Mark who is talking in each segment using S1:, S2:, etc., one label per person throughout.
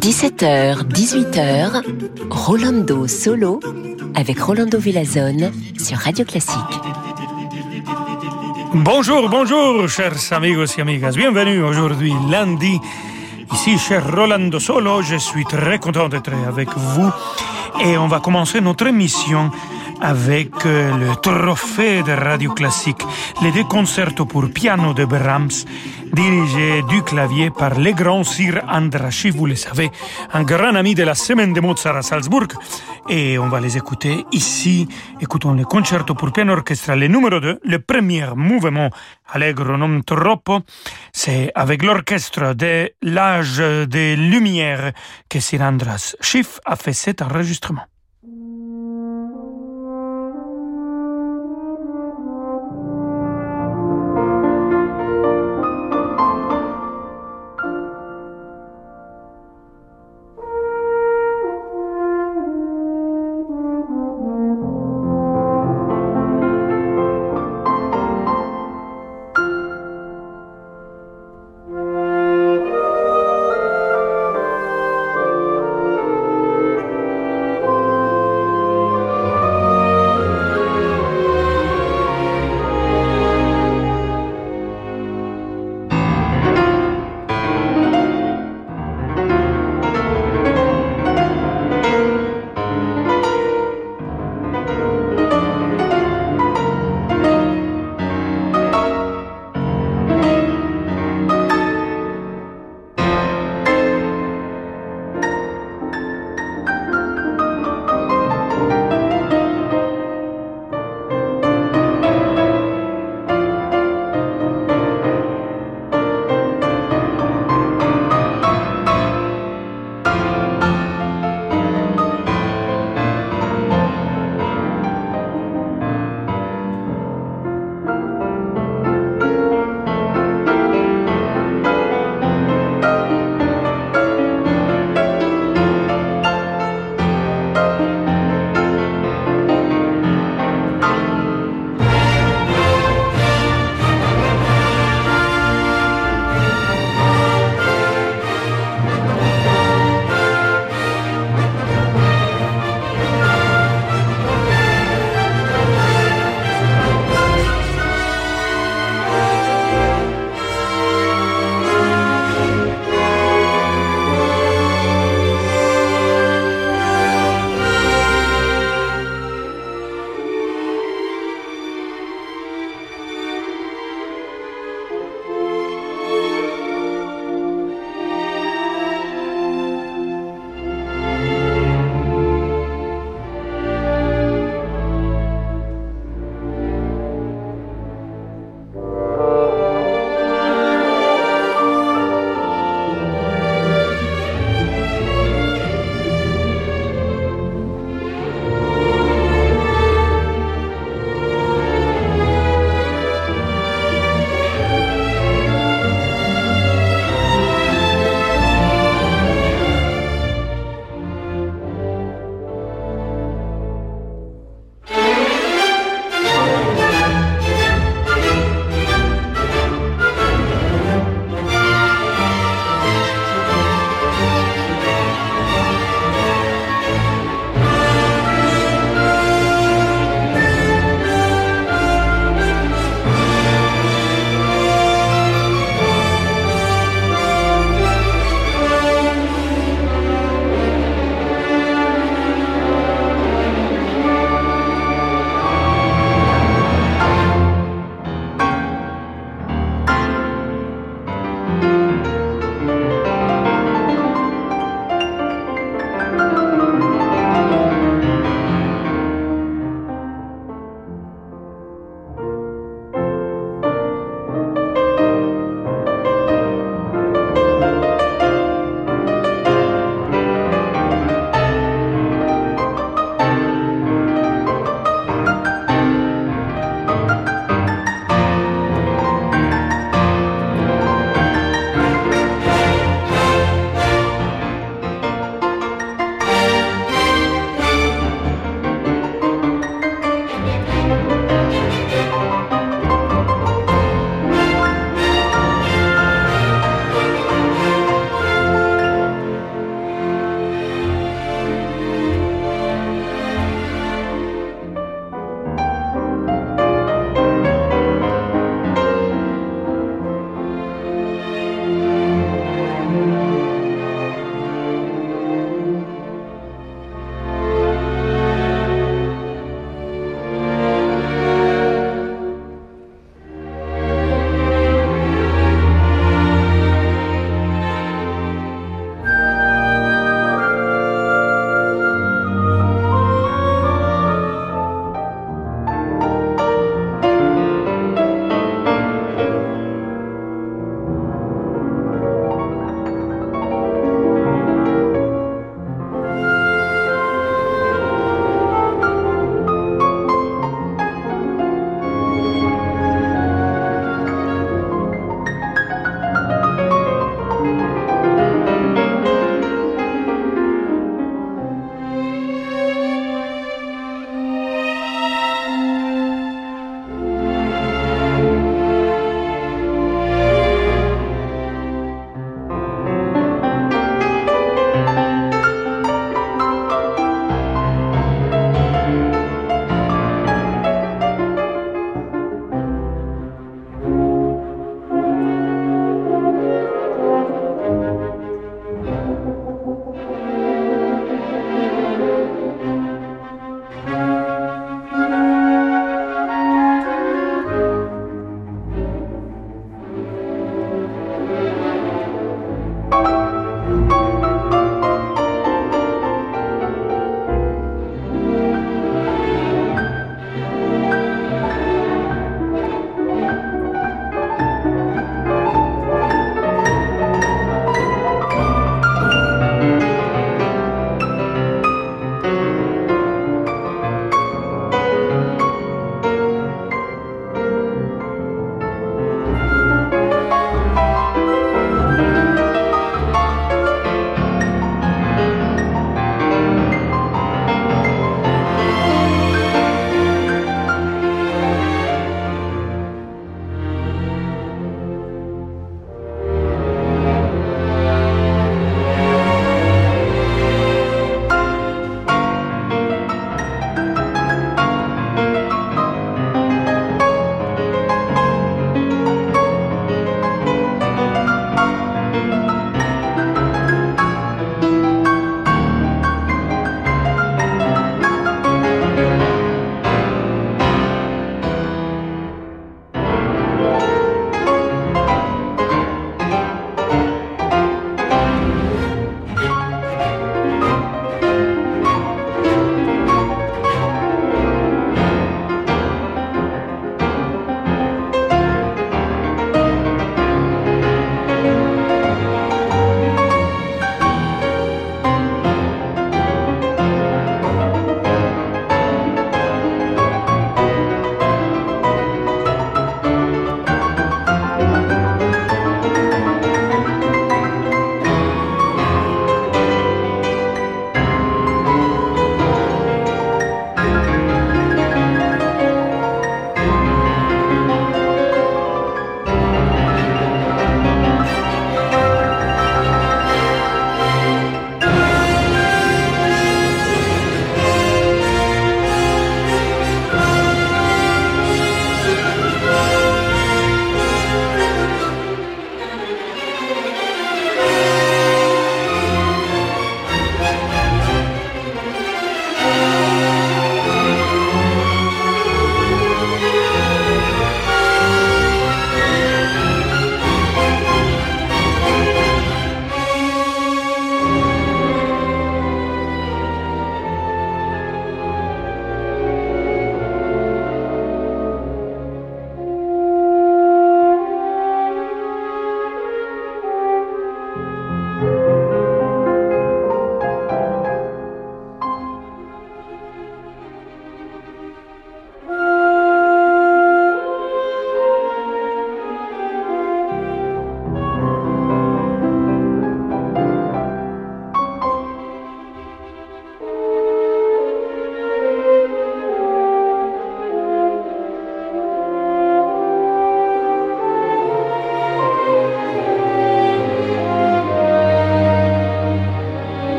S1: 17h, 18h, Rolando Solo avec Rolando Villazone sur Radio Classique.
S2: Bonjour, bonjour, chers amigos et amigas. Bienvenue aujourd'hui, lundi. Ici, cher Rolando Solo, je suis très content d'être avec vous. Et on va commencer notre émission avec euh, le trophée de radio classique, les deux concertos pour piano de Brahms, dirigés du clavier par le grand Sir Andraschi, vous le savez, un grand ami de la semaine de Mozart à Salzbourg. Et on va les écouter ici. Écoutons le concerto pour piano orchestral, le numéro 2, le premier mouvement Allegro non troppo. C'est avec l'orchestre de l'âge des Lumières que Sir Andras Schiff a fait cet enregistrement.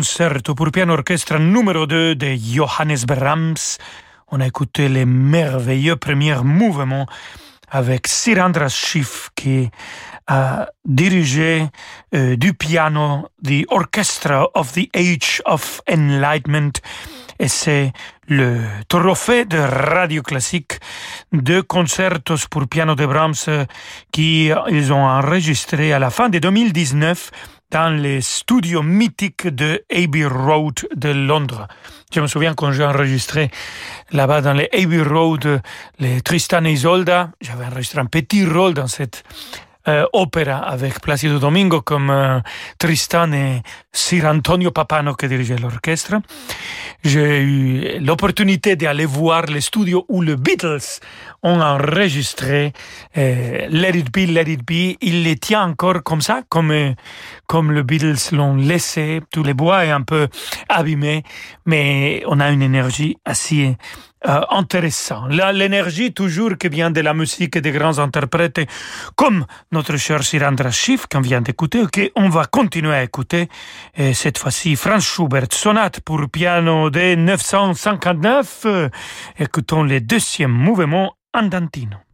S2: Concerto pour piano orchestre numéro 2 de Johannes Brahms. On a écouté les merveilleux premiers mouvements avec Sir Andras Schiff qui a dirigé euh, du piano The Orchestra of the Age of Enlightenment et c'est le trophée de radio classique de concertos pour piano de Brahms qui ils ont enregistré à la fin de 2019 dans les studios mythiques de Abbey Road de Londres. Je me souviens quand j'ai enregistré là-bas dans les Abbey Road les Tristan et Isolda, j'avais enregistré un petit rôle dans cette euh, opéra avec Placido Domingo comme euh, Tristan et Sir Antonio Papano qui dirigeait l'orchestre. J'ai eu l'opportunité d'aller voir les studios où les Beatles ont enregistré euh, Let It Be, Let It Be. Il les tient encore comme ça, comme, euh, comme les Beatles l'ont laissé. Tout le bois est un peu abîmé, mais on a une énergie assez euh, intéressant. L'énergie toujours qui vient de la musique des grands interprètes, comme notre cher Sirandra Schiff qu'on vient d'écouter, qu'on va continuer à écouter. Et cette fois-ci, Franz Schubert, sonate pour piano de 959. écoutons le deuxième mouvement andantino.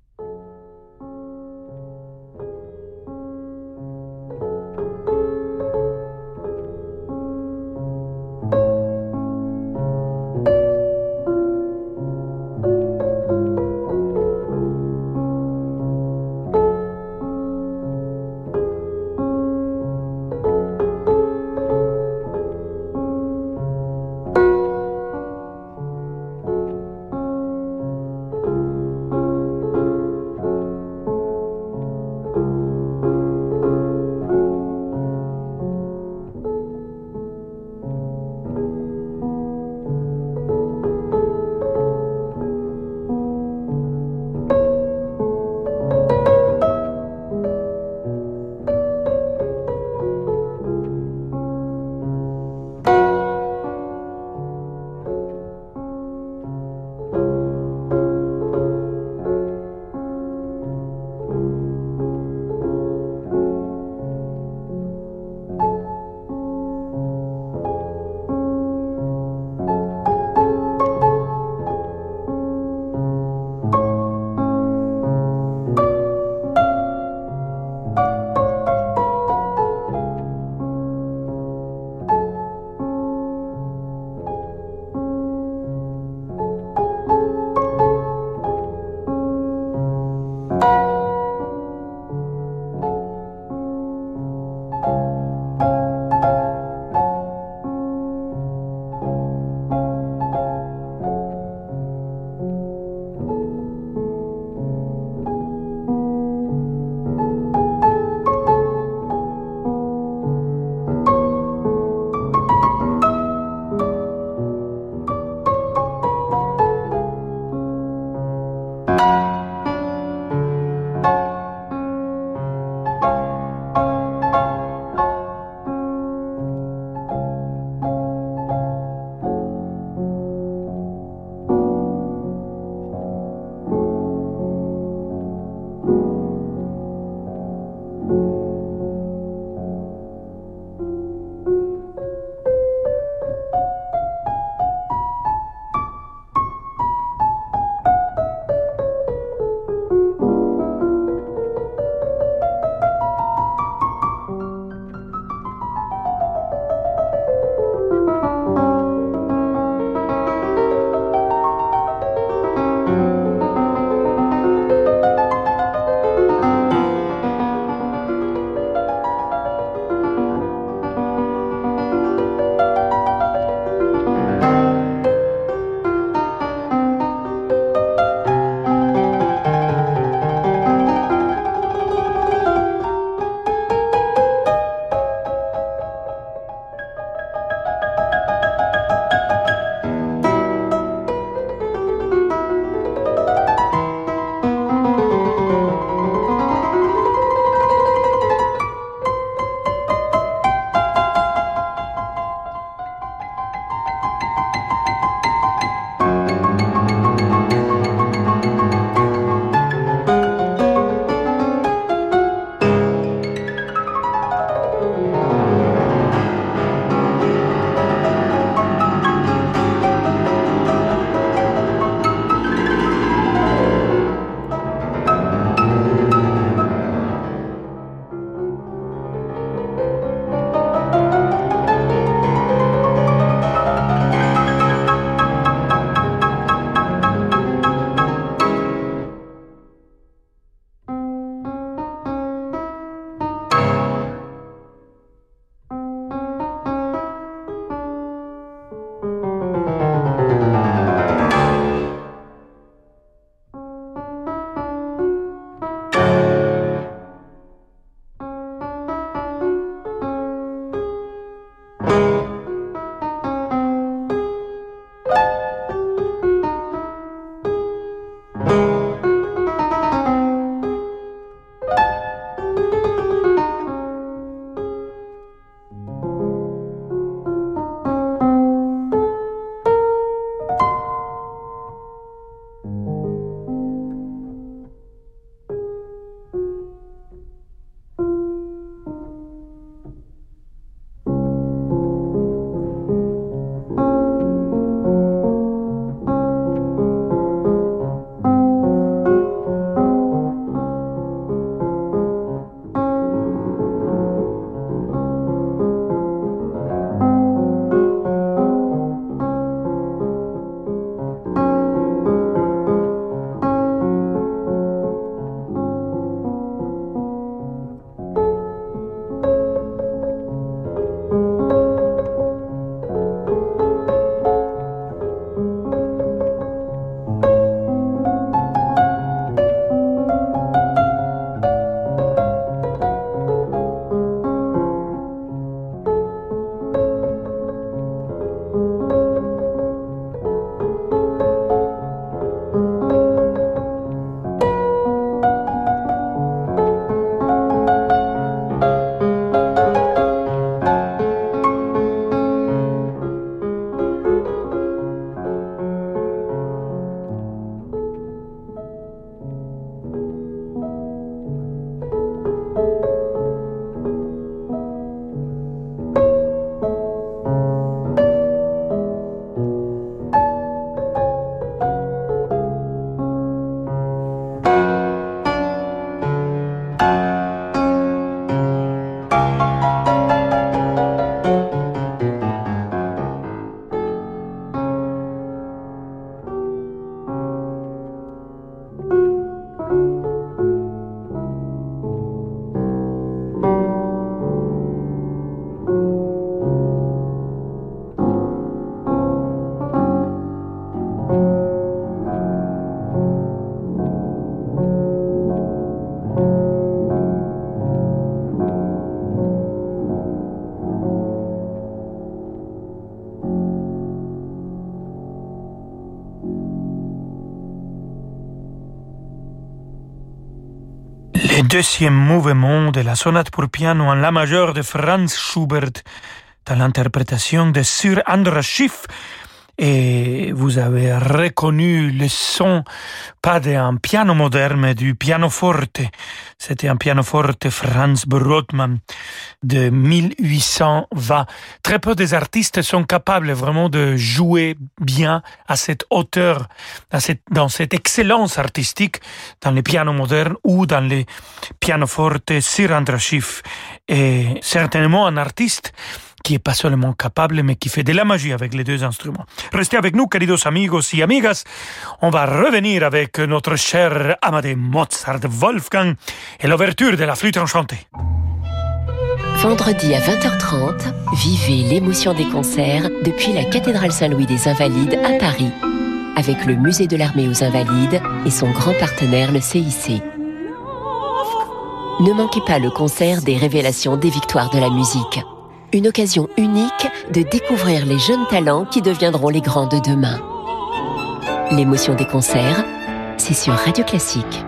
S2: Deuxième mouvement de la sonate pour piano en la majeure de Franz Schubert dans l'interprétation de Sir Andras Schiff et vous avez reconnu le son, pas d'un piano moderne, mais du pianoforte. C'était un pianoforte Franz Brotmann de 1820. Très peu des artistes sont capables vraiment de jouer bien à cette hauteur, dans cette excellence artistique dans les pianos modernes ou dans les pianofortes Andras Schiff. Et certainement un artiste qui est pas seulement capable, mais qui fait de la magie avec les deux instruments. Restez avec nous, queridos amigos y amigas. On va revenir avec notre cher Amadé Mozart Wolfgang et l'ouverture de la flûte enchantée.
S1: Vendredi à 20h30, vivez l'émotion des concerts depuis la cathédrale Saint-Louis des Invalides à Paris, avec le musée de l'armée aux Invalides et son grand partenaire le CIC. Ne manquez pas le concert des révélations des victoires de la musique une occasion unique de découvrir les jeunes talents qui deviendront les grands de demain. L'émotion des concerts, c'est sur Radio Classique.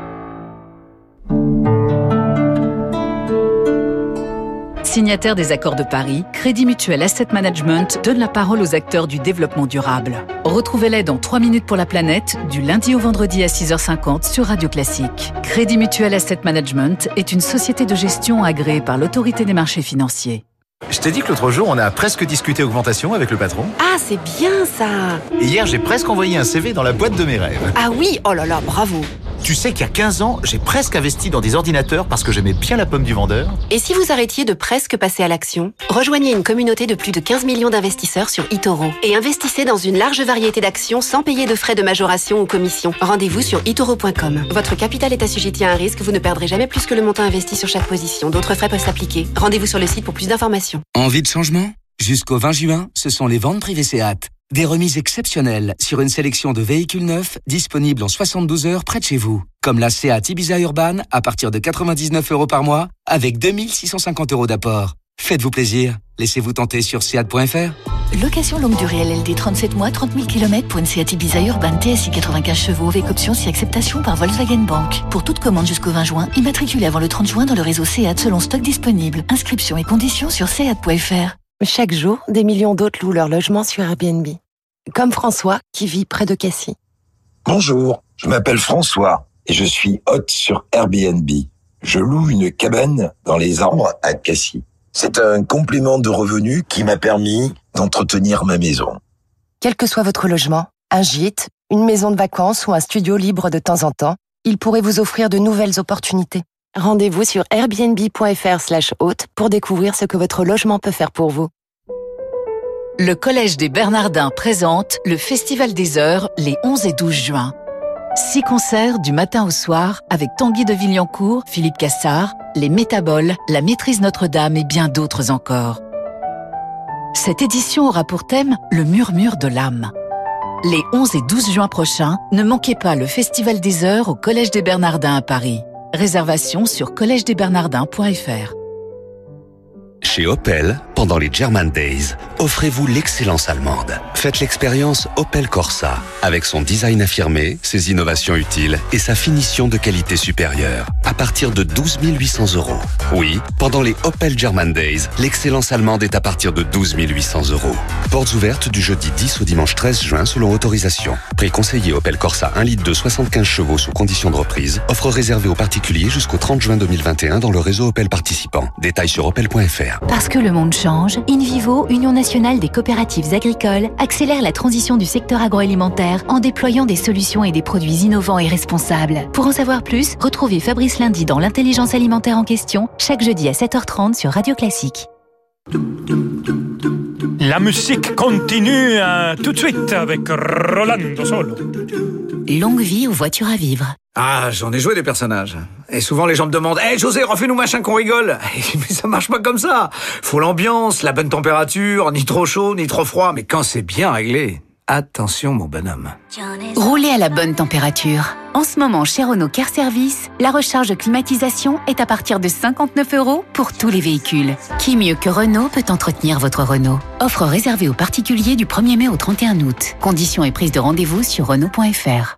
S3: Signataire des accords de Paris, Crédit Mutuel Asset Management donne la parole aux acteurs du développement durable. Retrouvez-les dans 3 minutes pour la planète, du lundi au vendredi à 6h50 sur Radio Classique. Crédit Mutuel Asset Management est une société de gestion agréée par l'autorité des marchés financiers.
S4: Je t'ai dit que l'autre jour, on a presque discuté augmentation avec le patron.
S5: Ah, c'est bien ça
S4: hier, j'ai presque envoyé un CV dans la boîte de mes rêves.
S5: Ah oui, oh là là, bravo
S4: tu sais qu'il y a 15 ans, j'ai presque investi dans des ordinateurs parce que j'aimais bien la pomme du vendeur.
S5: Et si vous arrêtiez de presque passer à l'action Rejoignez une communauté de plus de 15 millions d'investisseurs sur eToro et investissez dans une large variété d'actions sans payer de frais de majoration ou commission. Rendez-vous sur itoro.com. Votre capital est assujetti à un risque, vous ne perdrez jamais plus que le montant investi sur chaque position. D'autres frais peuvent s'appliquer. Rendez-vous sur le site pour plus d'informations.
S6: Envie de changement? Jusqu'au 20 juin, ce sont les ventes privées SEAT. Des remises exceptionnelles sur une sélection de véhicules neufs disponibles en 72 heures près de chez vous. Comme la Seat Ibiza Urban à partir de 99 euros par mois avec 2650 euros d'apport. Faites-vous plaisir. Laissez-vous tenter sur seat.fr.
S7: Location longue durée LLD 37 mois, 30 000 km pour une Seat Ibiza Urban TSI 95 chevaux avec option si acceptation par Volkswagen Bank. Pour toute commande jusqu'au 20 juin, immatriculez avant le 30 juin dans le réseau Seat selon stock disponible. Inscription et conditions sur seat.fr.
S8: Chaque jour, des millions d'autres louent leur logement sur Airbnb. Comme François, qui vit près de Cassis.
S9: Bonjour, je m'appelle François et je suis hôte sur Airbnb. Je loue une cabane dans les arbres à Cassis. C'est un complément de revenus qui m'a permis d'entretenir ma maison.
S8: Quel que soit votre logement, un gîte, une maison de vacances ou un studio libre de temps en temps, il pourrait vous offrir de nouvelles opportunités. Rendez-vous sur airbnb.fr slash hôte pour découvrir ce que votre logement peut faire pour vous.
S3: Le Collège des Bernardins présente le Festival des Heures les 11 et 12 juin. Six concerts du matin au soir avec Tanguy de Villancourt, Philippe Cassard, Les Métaboles, La Maîtrise Notre-Dame et bien d'autres encore. Cette édition aura pour thème le murmure de l'âme. Les 11 et 12 juin prochains, ne manquez pas le Festival des Heures au Collège des Bernardins à Paris. Réservation sur collège-des-bernardins.fr.
S10: Chez Opel, pendant les German Days, offrez-vous l'excellence allemande. Faites l'expérience Opel Corsa, avec son design affirmé, ses innovations utiles et sa finition de qualité supérieure, à partir de 12 800 euros. Oui, pendant les Opel German Days, l'excellence allemande est à partir de 12 800 euros. Portes ouvertes du jeudi 10 au dimanche 13 juin selon autorisation. Prix conseillé Opel Corsa 1 litre de 75 chevaux sous condition de reprise. Offre réservée aux particuliers jusqu'au 30 juin 2021 dans le réseau Opel participant. Détails sur opel.fr.
S7: Parce que le monde change, InVivo, Union nationale des coopératives agricoles, accélère la transition du secteur agroalimentaire en déployant des solutions et des produits innovants et responsables. Pour en savoir plus, retrouvez Fabrice Lundi dans l'intelligence alimentaire en question, chaque jeudi à 7h30 sur Radio Classique.
S2: La musique continue euh, tout de suite avec Rolando Solo.
S7: Longue vie aux voitures à vivre.
S11: Ah, j'en ai joué des personnages. Et souvent les gens me demandent Hé José, refais-nous machin qu'on rigole Mais ça marche pas comme ça Faut l'ambiance, la bonne température, ni trop chaud, ni trop froid, mais quand c'est bien réglé, attention mon bonhomme.
S7: Roulez à la bonne température. En ce moment, chez Renault Care Service, la recharge climatisation est à partir de 59 euros pour tous les véhicules. Qui mieux que Renault peut entretenir votre Renault? Offre réservée aux particuliers du 1er mai au 31 août. Conditions et prise de rendez-vous sur Renault.fr.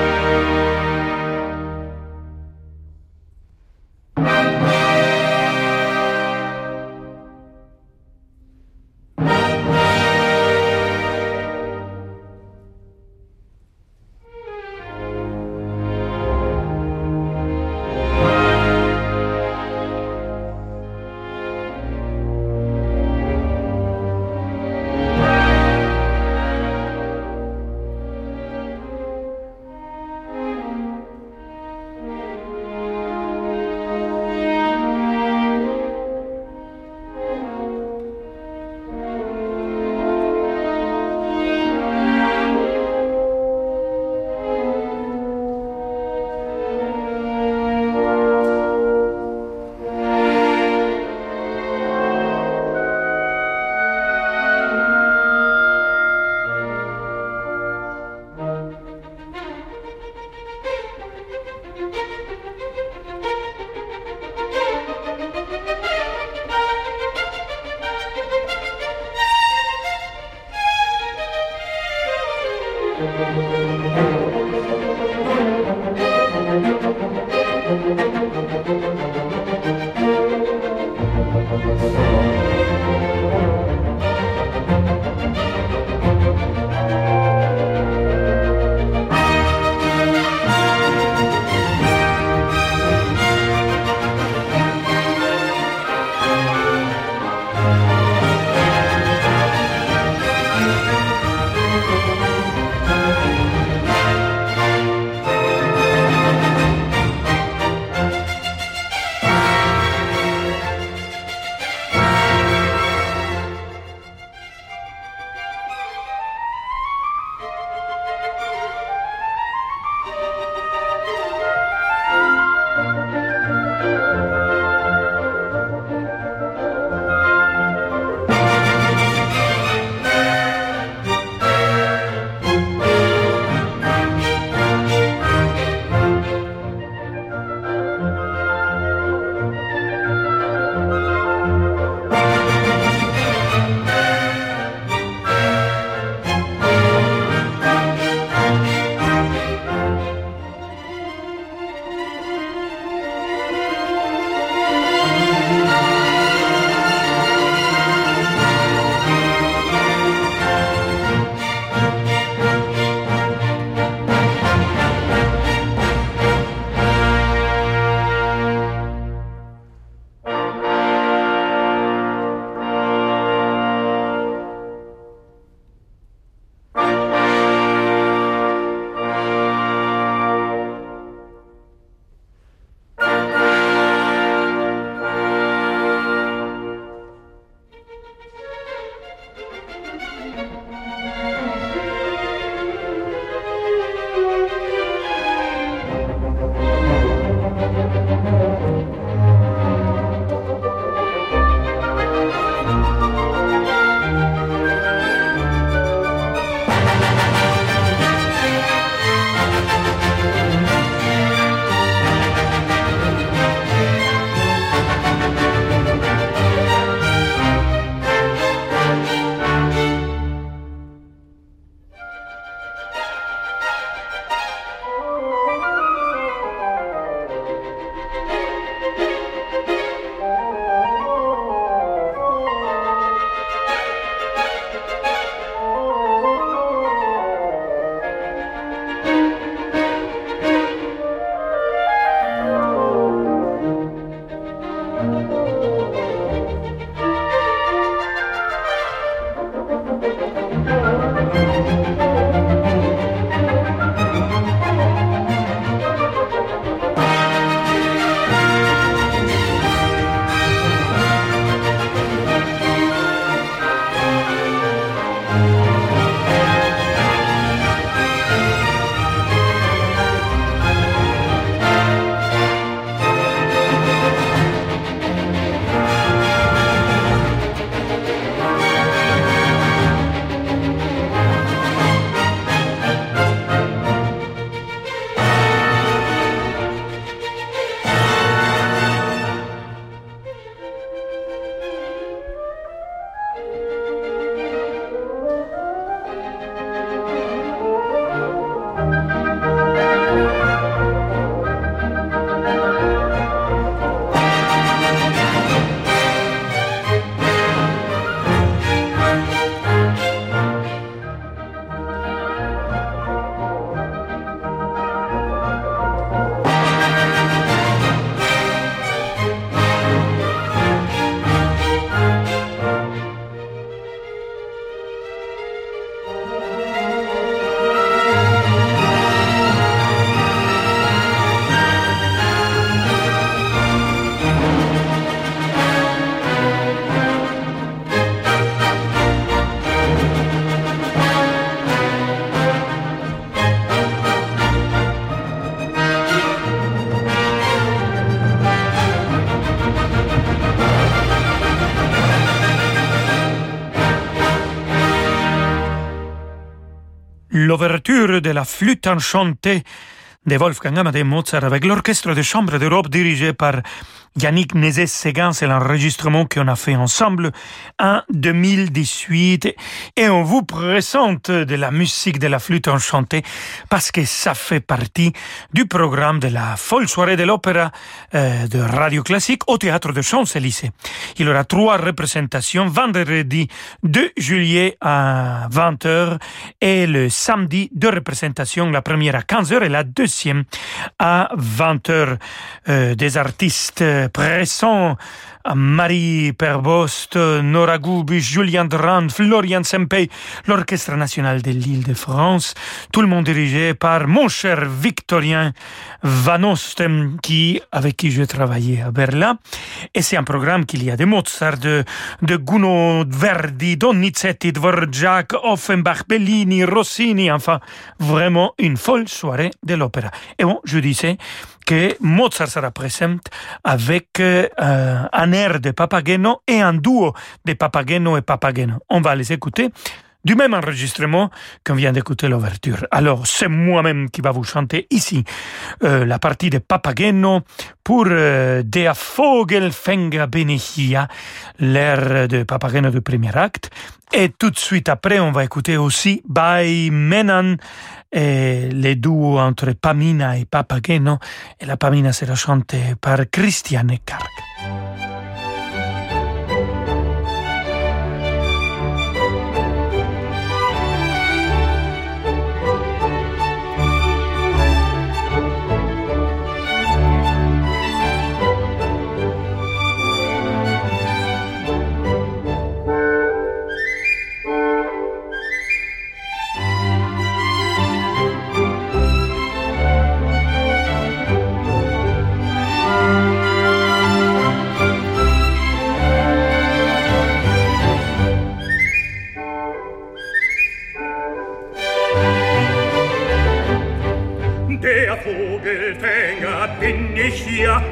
S2: L'ouverture de la flûte enchantée de Wolfgang Amadeus Mozart avec l'orchestre de chambre d'Europe dirigé par Yannick Nézet-Séguin, c'est l'enregistrement qu'on a fait ensemble en 2018 et on vous présente de la musique de la flûte enchantée parce que ça fait partie du programme de la folle soirée de l'opéra euh, de Radio Classique au théâtre de Champs-Élysées. Il y aura trois représentations vendredi 2 juillet à 20h et le samedi deux représentations, la première à 15h et la deuxième à 20h euh, des artistes pressant Marie Perbost, Nora Gubisch, Julien Drand, Florian Sempey, l'Orchestre national de l'île de France, tout le monde dirigé par mon cher Victorien Van Osten, qui, avec qui je travaillé à Berlin. Et c'est un programme qu'il y a de Mozart, de, de Gounod, Verdi, Donizetti, Dvorak, Offenbach, Bellini, Rossini, enfin, vraiment une folle soirée de l'opéra. Et bon, je disais, que Mozart sera présent avec euh, un air de Papageno et un duo de Papageno et Papageno. On va les écouter du même enregistrement qu'on vient d'écouter l'ouverture. Alors, c'est moi-même qui va vous chanter ici euh, la partie de Papageno pour euh, Der Vogel fänga Benechia, l'air de Papageno du premier acte. Et tout de suite après, on va écouter aussi By Menan, et les duos entre Pamina et Papageno. Et la Pamina sera chantée par Christiane Karg.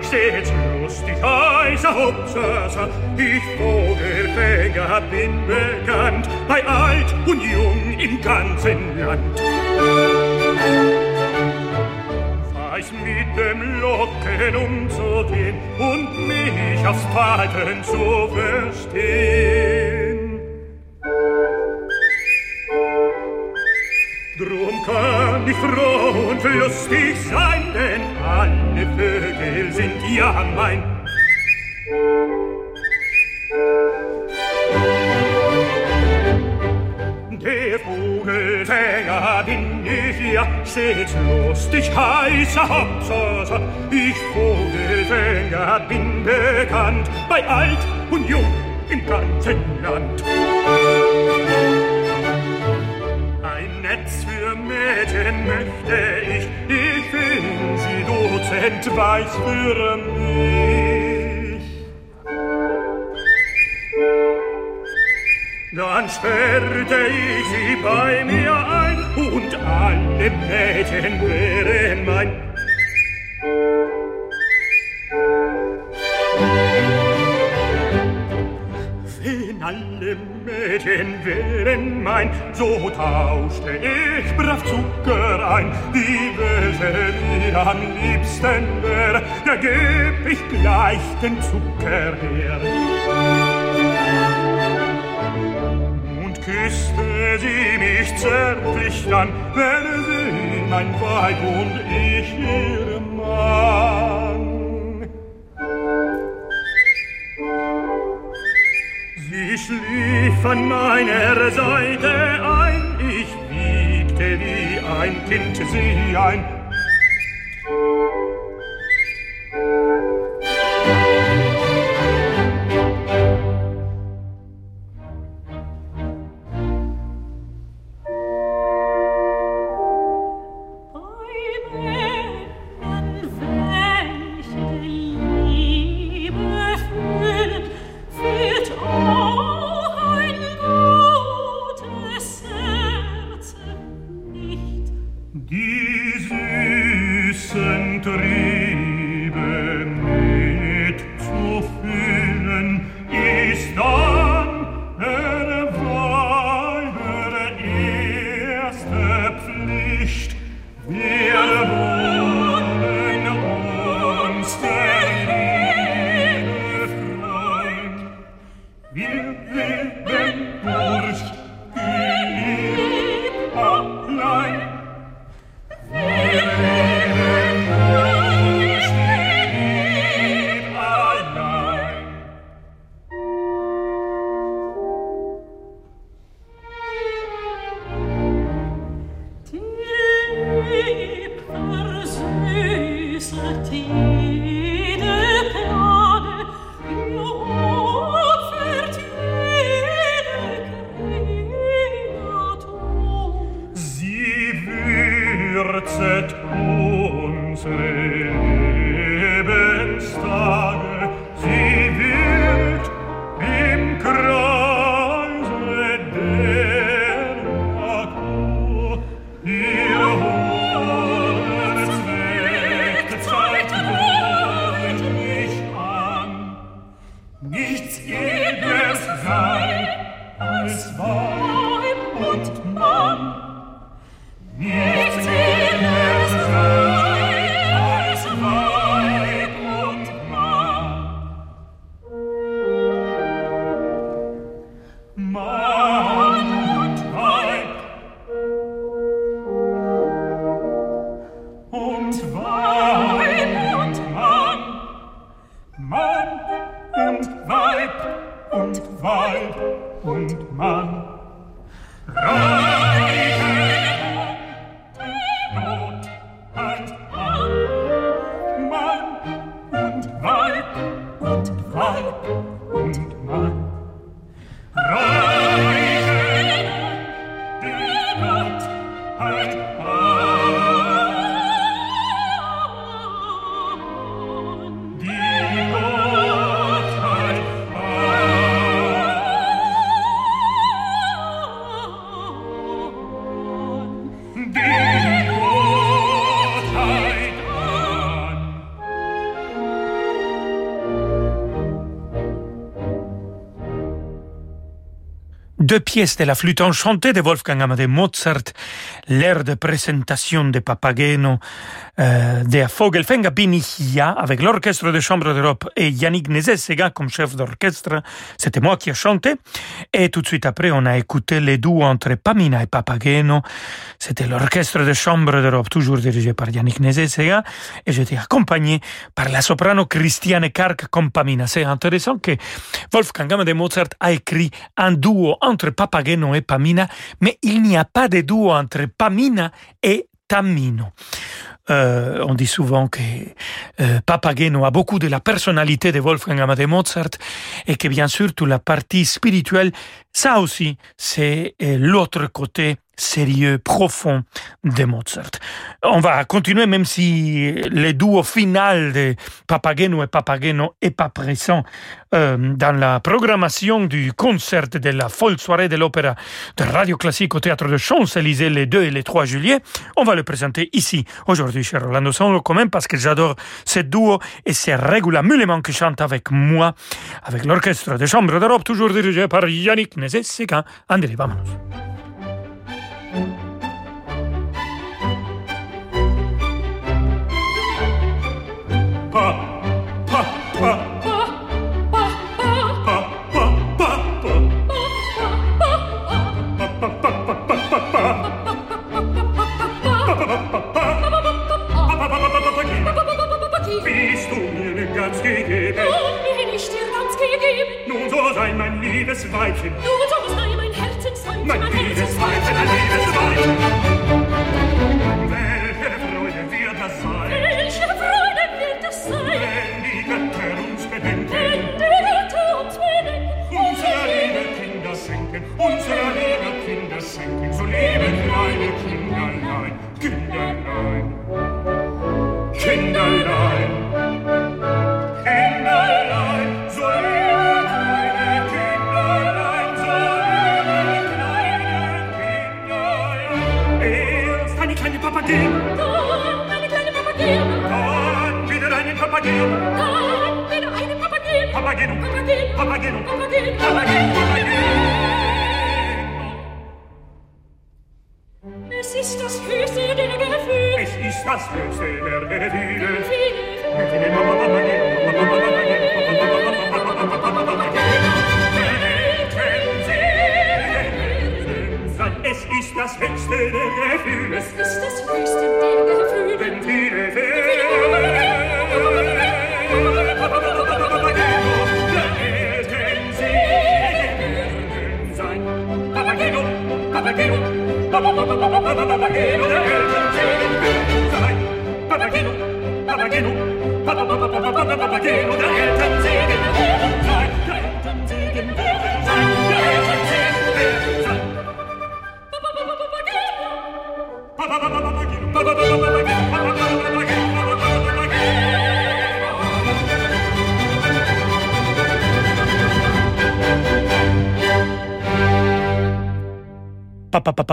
S12: Stets lustig, heißer Hopsasa. Ich Vogelfänger bin bekannt, bei alt und jung im ganzen Land. Weiß mit dem Locken umzugehen und mich aufs Falten zu verstehen. Kann ich froh und lustig sein, denn alle Vögel sind ja mein. Der Vogelfänger bin ich ja, stets lustig, heißer Hopsasa. Ich Vogelfänger bin bekannt, bei alt und jung im ganzen Land. Möchte ich, ich bin sie Dozent weiß für mich. Dann sperrte ich sie bei mir ein und alle Mädchen wären mein alle Mädchen wären mein, so tauschte ich brav Zucker ein. Die welche mir am liebsten wär, da geb ich gleich den Zucker her. Und küsste sie mich zärtlich dann, wäre sie mein Weib und ich ihr Mann. Schlief an meiner Seite ein, ich wiegte wie ein Kind sie ein.
S2: Deux pièces de la flûte enchantée de Wolfgang Amadeus Mozart, l'air de présentation de Papageno, euh, de Vogelfänger Binihia avec l'orchestre de chambre d'Europe et Yannick Nézet-Sega comme chef d'orchestre. C'était moi qui ai chanté. Et tout de suite après, on a écouté les duos entre Pamina et Papageno. C'était l'orchestre de chambre d'Europe, toujours dirigé par Yannick Nézet-Sega. Et j'étais accompagné par la soprano Christiane Kark comme Pamina. C'est intéressant que Wolfgang Amadeus Mozart a écrit un duo entre Papageno et Pamina, mais il n'y a pas de duo entre Pamina et Tamino. Euh, on dit souvent que euh, Papageno a beaucoup de la personnalité de Wolfgang Amadeus Mozart et que bien sûr toute la partie spirituelle, ça aussi, c'est euh, l'autre côté sérieux, profond de Mozart. On va continuer même si le duo final de Papageno et Papageno est pas présent euh, dans la programmation du concert de la folle soirée de l'opéra de Radio Classique au théâtre de Champs-Élysées les 2 et les 3 juillet. On va le présenter ici aujourd'hui chez Rolando Solo quand même parce que j'adore ce duo et c'est Regula Mulleman qui chante avec moi avec l'orchestre de chambre d'Europe toujours dirigé par Yannick
S12: meses seca. Andrés, vámonos. Pa, pa, pa. Weibchen. Du Papageno. Dann eine kleine Papageno. Dann wieder einen Papageno. Dann wieder einen Papageno. Papageno. Papageno. Papageno. Papageno. Papageno. Papageno. Es ist das höchste der Gefühle. Es ist das höchste der Gefühle. Es ist das höchste der Gefühle. Es ist das höchste der Gefühle. Denn viele Papageno, Papageno, Papageno, der Eltern Segen sein. Papageno, Papageno, Papageno, der Eltern Segen sein. Der Eltern Segen sein. Der Eltern Segen sein.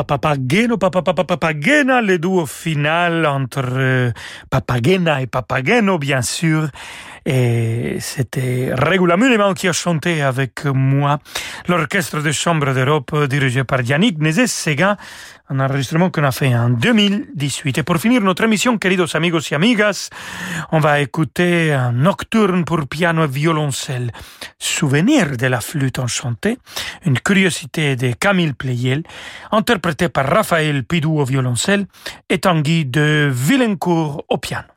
S2: Papageno, Papagena, le duo final entre euh, Papagena et Papageno, bien sûr. Et c'était Regula qui a chanté avec moi l'orchestre de chambre d'Europe dirigé par Yannick Nézet-Séguin, un enregistrement qu'on a fait en 2018. Et pour finir notre émission, queridos amigos y amigas, on va écouter un nocturne pour piano et violoncelle, souvenir de la flûte enchantée, une curiosité de Camille Pleyel, interprété par Raphaël Pidou au violoncelle et Tanguy de Villencourt au piano.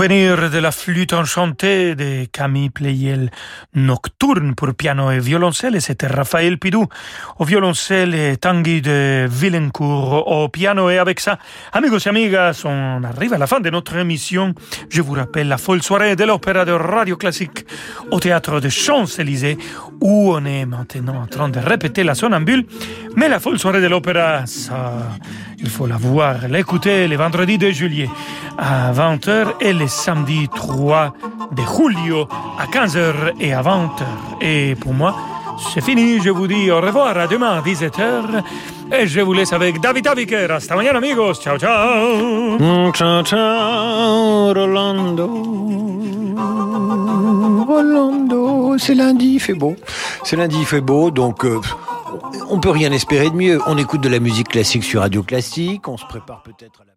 S2: Souvenir de la flûte enchantée de Camille Pleyel, Nocturne pour piano et violoncelle, et c'était Raphaël Pidou au violoncelle et Tanguy de Villencourt au piano. Et avec ça, amigos et amigas, on arrive à la fin de notre émission. Je vous rappelle la folle soirée de l'opéra de Radio Classique au théâtre de Champs-Élysées, où on est maintenant en train de répéter la sonambule. Mais la folle soirée de l'opéra, ça, il faut la voir, l'écouter les vendredis de juillet à 20h et les samedis 3 de julio à 15h et à 20h. Et pour moi, c'est fini. Je vous dis au revoir à demain à 17h. Et je vous laisse avec David Aviker. Hasta mañana, amigos. Ciao, ciao.
S13: Ciao, ciao, Rolando. Rolando, c'est lundi, il fait beau. C'est lundi, il fait beau, donc euh, on peut rien espérer de mieux. On écoute de la musique classique sur Radio Classique, on se prépare peut-être à la...